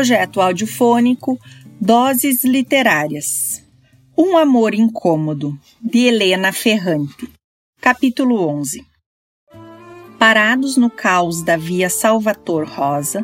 Projeto audiofônico Doses Literárias. Um Amor Incômodo, de Helena Ferrante. Capítulo 11. Parados no caos da via Salvator Rosa,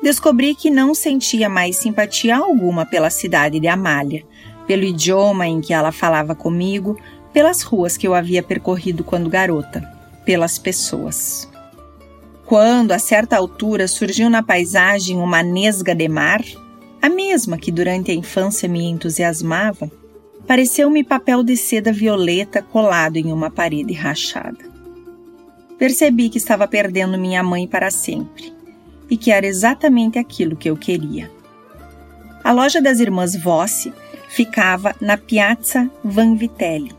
descobri que não sentia mais simpatia alguma pela cidade de Amália, pelo idioma em que ela falava comigo, pelas ruas que eu havia percorrido quando garota, pelas pessoas. Quando, a certa altura, surgiu na paisagem uma nesga de mar, a mesma que durante a infância me entusiasmava, pareceu-me papel de seda violeta colado em uma parede rachada. Percebi que estava perdendo minha mãe para sempre e que era exatamente aquilo que eu queria. A loja das irmãs Vossi ficava na Piazza Van Vitelli,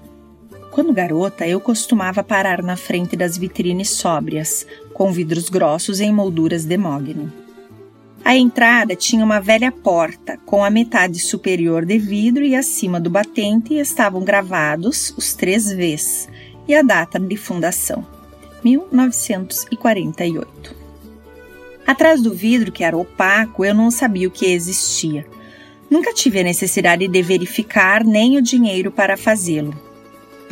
quando garota, eu costumava parar na frente das vitrines sóbrias, com vidros grossos em molduras de mogno. A entrada tinha uma velha porta, com a metade superior de vidro e acima do batente estavam gravados os três Vs e a data de fundação, 1948. Atrás do vidro, que era opaco, eu não sabia o que existia. Nunca tive a necessidade de verificar nem o dinheiro para fazê-lo.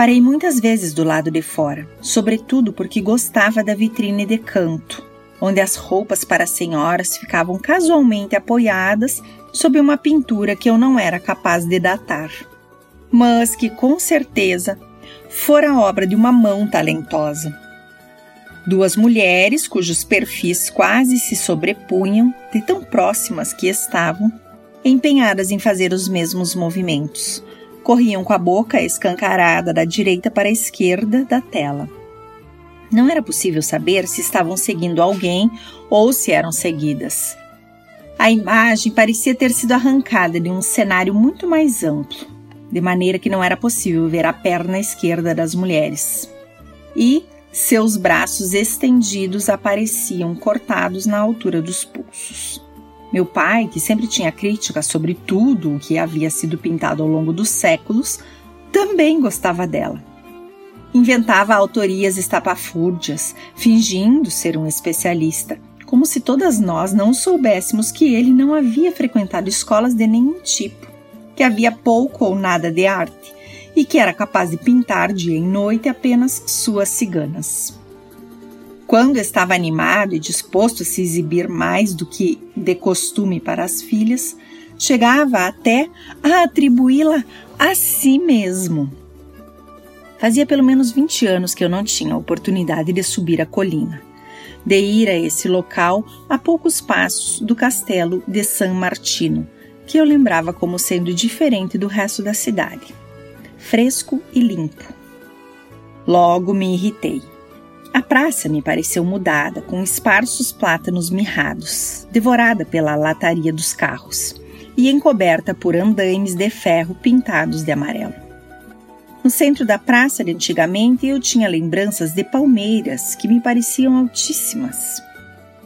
Parei muitas vezes do lado de fora, sobretudo porque gostava da vitrine de canto, onde as roupas para senhoras ficavam casualmente apoiadas sob uma pintura que eu não era capaz de datar, mas que com certeza fora obra de uma mão talentosa. Duas mulheres cujos perfis quase se sobrepunham, de tão próximas que estavam, empenhadas em fazer os mesmos movimentos, corriam com a boca escancarada da direita para a esquerda da tela. Não era possível saber se estavam seguindo alguém ou se eram seguidas. A imagem parecia ter sido arrancada de um cenário muito mais amplo, de maneira que não era possível ver a perna esquerda das mulheres. E seus braços estendidos apareciam cortados na altura dos pulsos. Meu pai, que sempre tinha críticas sobre tudo o que havia sido pintado ao longo dos séculos, também gostava dela. Inventava autorias estapafúrdias, fingindo ser um especialista, como se todas nós não soubéssemos que ele não havia frequentado escolas de nenhum tipo, que havia pouco ou nada de arte e que era capaz de pintar dia e noite apenas suas ciganas. Quando estava animado e disposto a se exibir mais do que de costume para as filhas, chegava até a atribuí-la a si mesmo. Fazia pelo menos 20 anos que eu não tinha a oportunidade de subir a colina, de ir a esse local a poucos passos do castelo de San Martino, que eu lembrava como sendo diferente do resto da cidade, fresco e limpo. Logo me irritei. A praça me pareceu mudada, com esparsos plátanos mirrados, devorada pela lataria dos carros e encoberta por andaimes de ferro pintados de amarelo. No centro da praça de antigamente eu tinha lembranças de palmeiras que me pareciam altíssimas.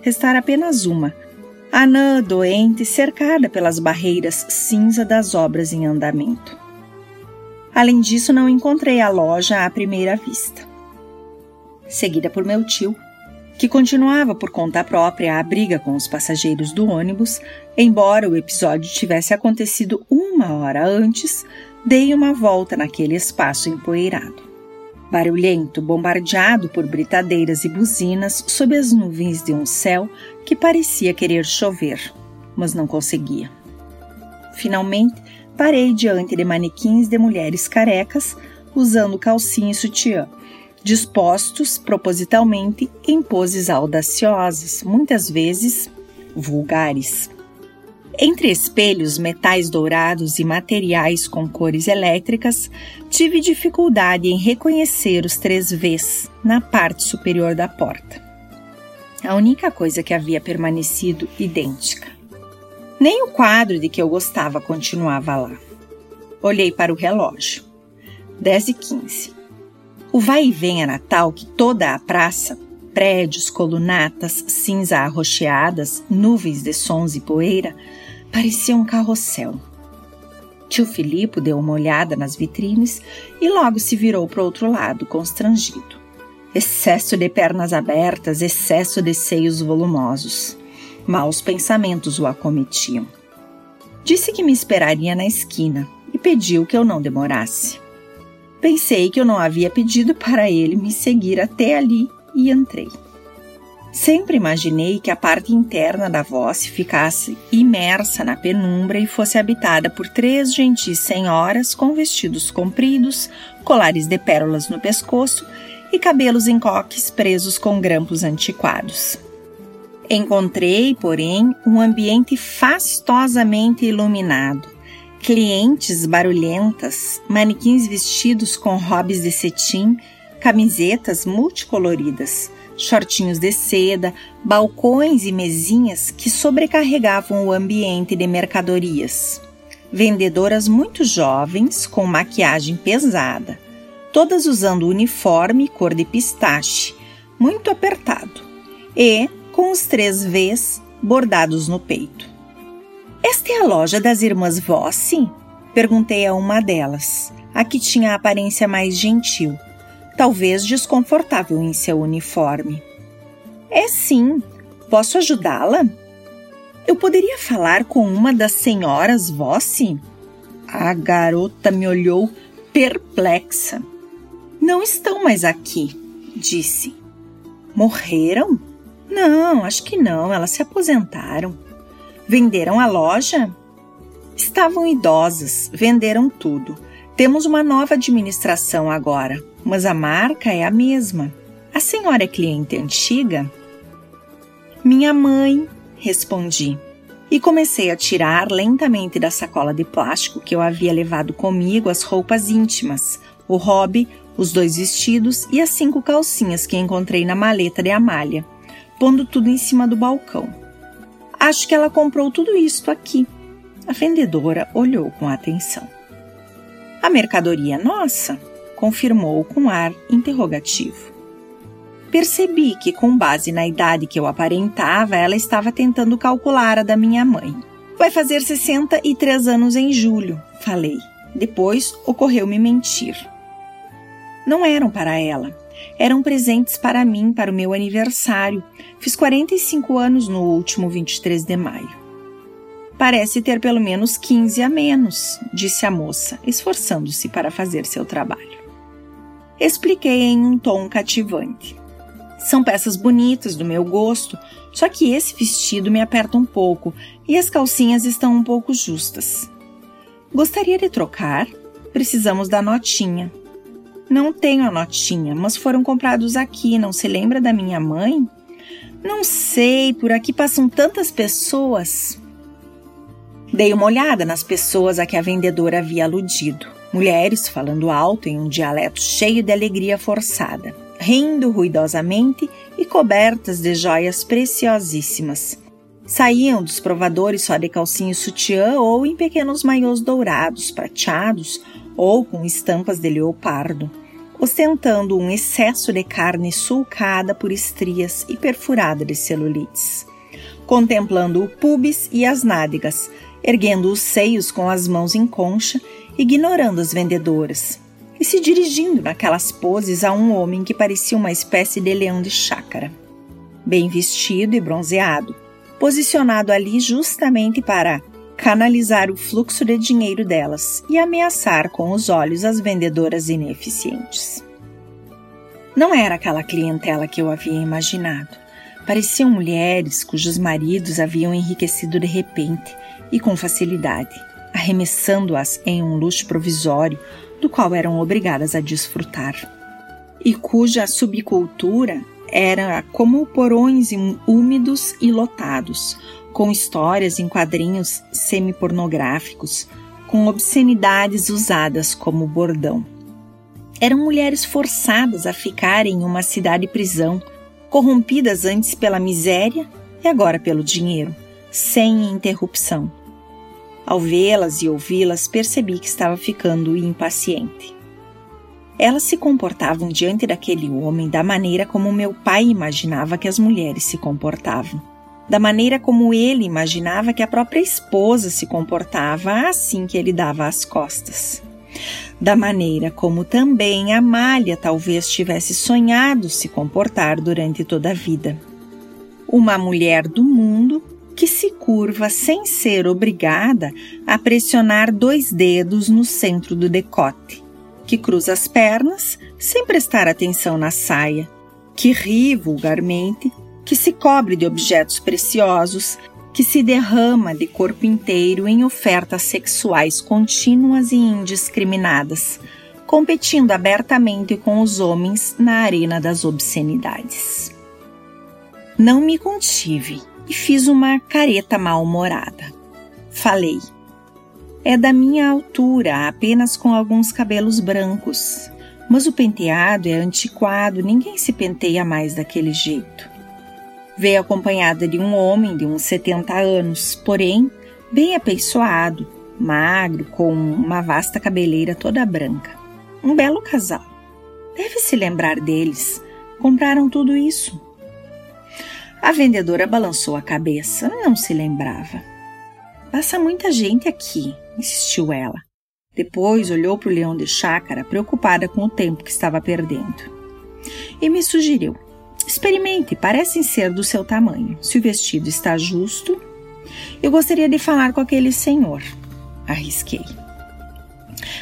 Restara apenas uma, anã doente cercada pelas barreiras cinza das obras em andamento. Além disso, não encontrei a loja à primeira vista seguida por meu tio, que continuava por conta própria a briga com os passageiros do ônibus, embora o episódio tivesse acontecido uma hora antes, dei uma volta naquele espaço empoeirado. Barulhento, bombardeado por britadeiras e buzinas sob as nuvens de um céu que parecia querer chover, mas não conseguia. Finalmente, parei diante de manequins de mulheres carecas usando calcinha e sutiã, dispostos propositalmente em poses audaciosas, muitas vezes vulgares. Entre espelhos, metais dourados e materiais com cores elétricas, tive dificuldade em reconhecer os três Vs na parte superior da porta. A única coisa que havia permanecido idêntica. Nem o quadro de que eu gostava continuava lá. Olhei para o relógio. 10 e 15. O vai e vem a Natal que toda a praça, prédios, colunatas, cinza arroxeadas, nuvens de sons e poeira, parecia um carrossel. Tio Filipe deu uma olhada nas vitrines e logo se virou para o outro lado, constrangido. Excesso de pernas abertas, excesso de seios volumosos. Maus pensamentos o acometiam. Disse que me esperaria na esquina e pediu que eu não demorasse. Pensei que eu não havia pedido para ele me seguir até ali e entrei. Sempre imaginei que a parte interna da voz ficasse imersa na penumbra e fosse habitada por três gentis senhoras com vestidos compridos, colares de pérolas no pescoço e cabelos em coques presos com grampos antiquados. Encontrei, porém, um ambiente fastosamente iluminado, clientes barulhentas, manequins vestidos com robes de cetim, camisetas multicoloridas, shortinhos de seda, balcões e mesinhas que sobrecarregavam o ambiente de mercadorias. Vendedoras muito jovens, com maquiagem pesada, todas usando uniforme cor de pistache, muito apertado, e com os três Vs bordados no peito. Esta é a loja das irmãs Vossi? Perguntei a uma delas, a que tinha a aparência mais gentil talvez desconfortável em seu uniforme. É sim. Posso ajudá-la? Eu poderia falar com uma das senhoras Vossi? A garota me olhou perplexa. Não estão mais aqui, disse. Morreram? Não, acho que não, elas se aposentaram. Venderam a loja? Estavam idosas, venderam tudo. Temos uma nova administração agora mas a marca é a mesma. A senhora é cliente antiga? Minha mãe, respondi. E comecei a tirar lentamente da sacola de plástico que eu havia levado comigo as roupas íntimas, o hobby, os dois vestidos e as cinco calcinhas que encontrei na maleta de Amália, pondo tudo em cima do balcão. Acho que ela comprou tudo isto aqui. A vendedora olhou com atenção. A mercadoria é nossa? confirmou com ar interrogativo. Percebi que, com base na idade que eu aparentava, ela estava tentando calcular a da minha mãe. Vai fazer 63 anos em julho, falei. Depois ocorreu-me mentir. Não eram para ela. Eram presentes para mim para o meu aniversário. Fiz 45 anos no último 23 de maio. Parece ter pelo menos 15 a menos, disse a moça, esforçando-se para fazer seu trabalho. Expliquei em um tom cativante. São peças bonitas do meu gosto, só que esse vestido me aperta um pouco e as calcinhas estão um pouco justas. Gostaria de trocar? Precisamos da notinha. Não tenho a notinha, mas foram comprados aqui, não se lembra da minha mãe? Não sei, por aqui passam tantas pessoas. Dei uma olhada nas pessoas a que a vendedora havia aludido mulheres falando alto em um dialeto cheio de alegria forçada, rindo ruidosamente e cobertas de joias preciosíssimas. Saíam dos provadores só de calcinha e sutiã ou em pequenos maiôs dourados, prateados ou com estampas de leopardo, ostentando um excesso de carne sulcada por estrias e perfurada de celulites. Contemplando o pubis e as nádegas, erguendo os seios com as mãos em concha ignorando as vendedoras e se dirigindo naquelas poses a um homem que parecia uma espécie de leão de chácara, bem vestido e bronzeado, posicionado ali justamente para canalizar o fluxo de dinheiro delas e ameaçar com os olhos as vendedoras ineficientes. Não era aquela clientela que eu havia imaginado. Pareciam mulheres cujos maridos haviam enriquecido de repente e com facilidade arremessando-as em um luxo provisório do qual eram obrigadas a desfrutar, e cuja subcultura era como porões úmidos e lotados, com histórias em quadrinhos semi-pornográficos, com obscenidades usadas como bordão. Eram mulheres forçadas a ficarem em uma cidade-prisão, corrompidas antes pela miséria e agora pelo dinheiro, sem interrupção ao vê-las e ouvi-las, percebi que estava ficando impaciente. Elas se comportavam diante daquele homem da maneira como meu pai imaginava que as mulheres se comportavam, da maneira como ele imaginava que a própria esposa se comportava assim que ele dava as costas, da maneira como também Amália talvez tivesse sonhado se comportar durante toda a vida. Uma mulher do mundo que se curva sem ser obrigada a pressionar dois dedos no centro do decote, que cruza as pernas sem prestar atenção na saia, que ri vulgarmente, que se cobre de objetos preciosos, que se derrama de corpo inteiro em ofertas sexuais contínuas e indiscriminadas, competindo abertamente com os homens na arena das obscenidades. Não me contive e fiz uma careta mal-humorada. Falei. É da minha altura, apenas com alguns cabelos brancos. Mas o penteado é antiquado, ninguém se penteia mais daquele jeito. Veio acompanhada de um homem de uns 70 anos, porém bem apeiçoado, magro, com uma vasta cabeleira toda branca. Um belo casal. Deve se lembrar deles. Compraram tudo isso. A vendedora balançou a cabeça, não se lembrava. Passa muita gente aqui, insistiu ela. Depois olhou para o leão de chácara, preocupada com o tempo que estava perdendo. E me sugeriu: Experimente, parecem ser do seu tamanho. Se o vestido está justo, eu gostaria de falar com aquele senhor. Arrisquei.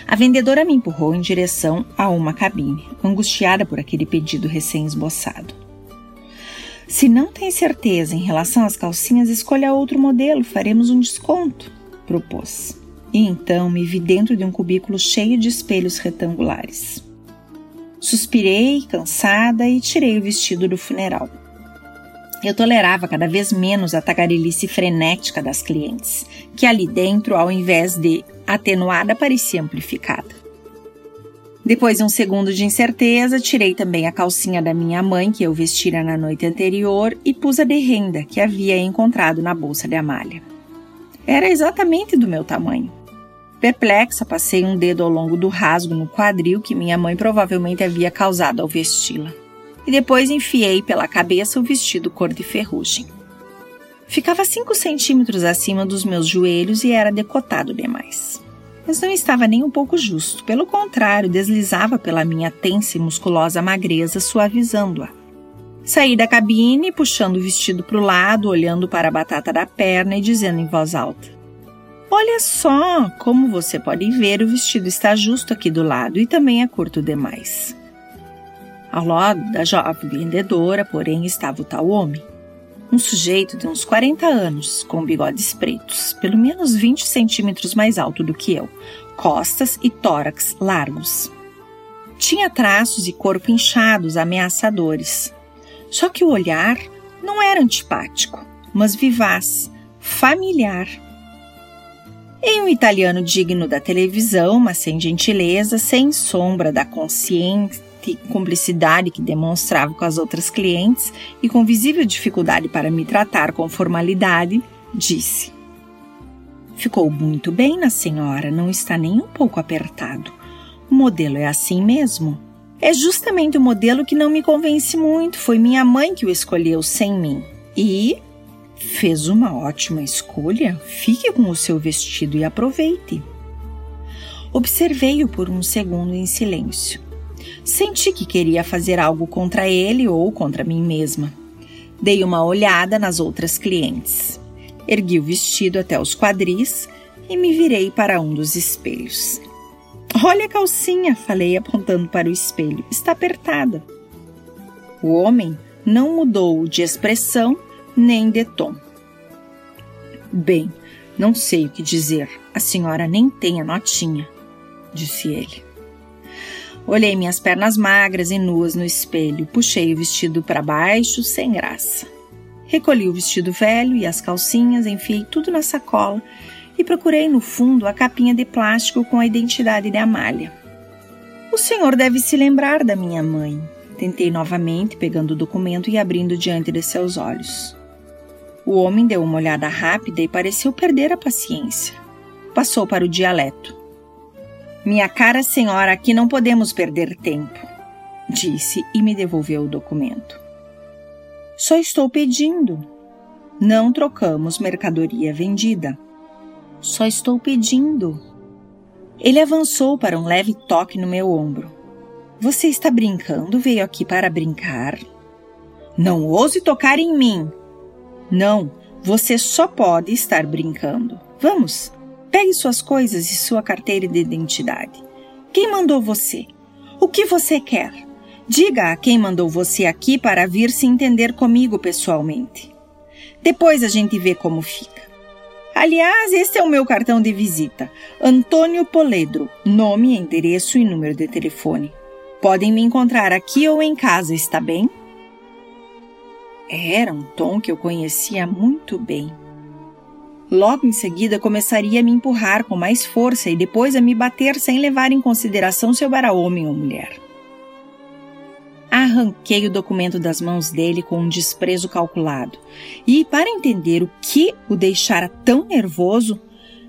A vendedora me empurrou em direção a uma cabine, angustiada por aquele pedido recém-esboçado. Se não tem certeza em relação às calcinhas, escolha outro modelo, faremos um desconto, propôs. E então me vi dentro de um cubículo cheio de espelhos retangulares. Suspirei, cansada, e tirei o vestido do funeral. Eu tolerava cada vez menos a tagarelice frenética das clientes, que ali dentro, ao invés de atenuada, parecia amplificada. Depois de um segundo de incerteza, tirei também a calcinha da minha mãe, que eu vestira na noite anterior, e pus a de renda, que havia encontrado na bolsa de Amália. Era exatamente do meu tamanho. Perplexa, passei um dedo ao longo do rasgo no quadril que minha mãe provavelmente havia causado ao vesti-la. E depois enfiei pela cabeça o vestido cor de ferrugem. Ficava cinco centímetros acima dos meus joelhos e era decotado demais. Mas não estava nem um pouco justo, pelo contrário, deslizava pela minha tensa e musculosa magreza, suavizando-a. Saí da cabine, puxando o vestido para o lado, olhando para a batata da perna e dizendo em voz alta: Olha só, como você pode ver, o vestido está justo aqui do lado e também é curto demais. Ao lado da jovem vendedora, porém, estava o tal homem. Um sujeito de uns 40 anos, com bigodes pretos, pelo menos 20 centímetros mais alto do que eu, costas e tórax largos. Tinha traços e corpo inchados, ameaçadores. Só que o olhar não era antipático, mas vivaz, familiar em um italiano digno da televisão, mas sem gentileza, sem sombra da consciente cumplicidade que demonstrava com as outras clientes e com visível dificuldade para me tratar com formalidade, disse: Ficou muito bem na senhora, não está nem um pouco apertado. O modelo é assim mesmo. É justamente o modelo que não me convence muito. Foi minha mãe que o escolheu sem mim. E Fez uma ótima escolha. Fique com o seu vestido e aproveite. Observei-o por um segundo em silêncio. Senti que queria fazer algo contra ele ou contra mim mesma. Dei uma olhada nas outras clientes. Ergui o vestido até os quadris e me virei para um dos espelhos. Olha a calcinha, falei apontando para o espelho. Está apertada. O homem não mudou de expressão nem de tom. Bem, não sei o que dizer. A senhora nem tem a notinha, disse ele. Olhei minhas pernas magras e nuas no espelho, puxei o vestido para baixo, sem graça. Recolhi o vestido velho e as calcinhas, enfiei tudo na sacola e procurei no fundo a capinha de plástico com a identidade de Amália. O senhor deve se lembrar da minha mãe. Tentei novamente, pegando o documento e abrindo diante de seus olhos. O homem deu uma olhada rápida e pareceu perder a paciência. Passou para o dialeto. Minha cara senhora, aqui não podemos perder tempo, disse e me devolveu o documento. Só estou pedindo. Não trocamos mercadoria vendida. Só estou pedindo. Ele avançou para um leve toque no meu ombro. Você está brincando? Veio aqui para brincar? Não ouse tocar em mim, não, Você só pode estar brincando. Vamos, pegue suas coisas e sua carteira de identidade. Quem mandou você? O que você quer? Diga a quem mandou você aqui para vir se entender comigo pessoalmente. Depois a gente vê como fica. Aliás, este é o meu cartão de visita. Antônio Poledro. Nome, endereço e número de telefone. Podem me encontrar aqui ou em casa, está bem? Era um tom que eu conhecia muito bem. Logo em seguida começaria a me empurrar com mais força e depois a me bater sem levar em consideração se eu era homem ou mulher. Arranquei o documento das mãos dele com um desprezo calculado e, para entender o que o deixara tão nervoso,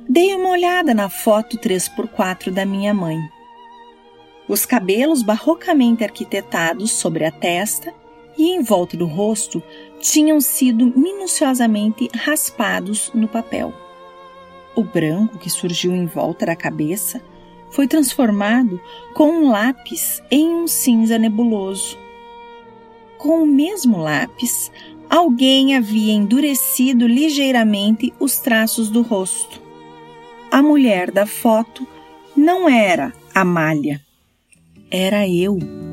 dei uma olhada na foto 3x4 da minha mãe. Os cabelos barrocamente arquitetados sobre a testa e em volta do rosto tinham sido minuciosamente raspados no papel. O branco que surgiu em volta da cabeça foi transformado com um lápis em um cinza nebuloso. Com o mesmo lápis, alguém havia endurecido ligeiramente os traços do rosto. A mulher da foto não era Amália, era eu.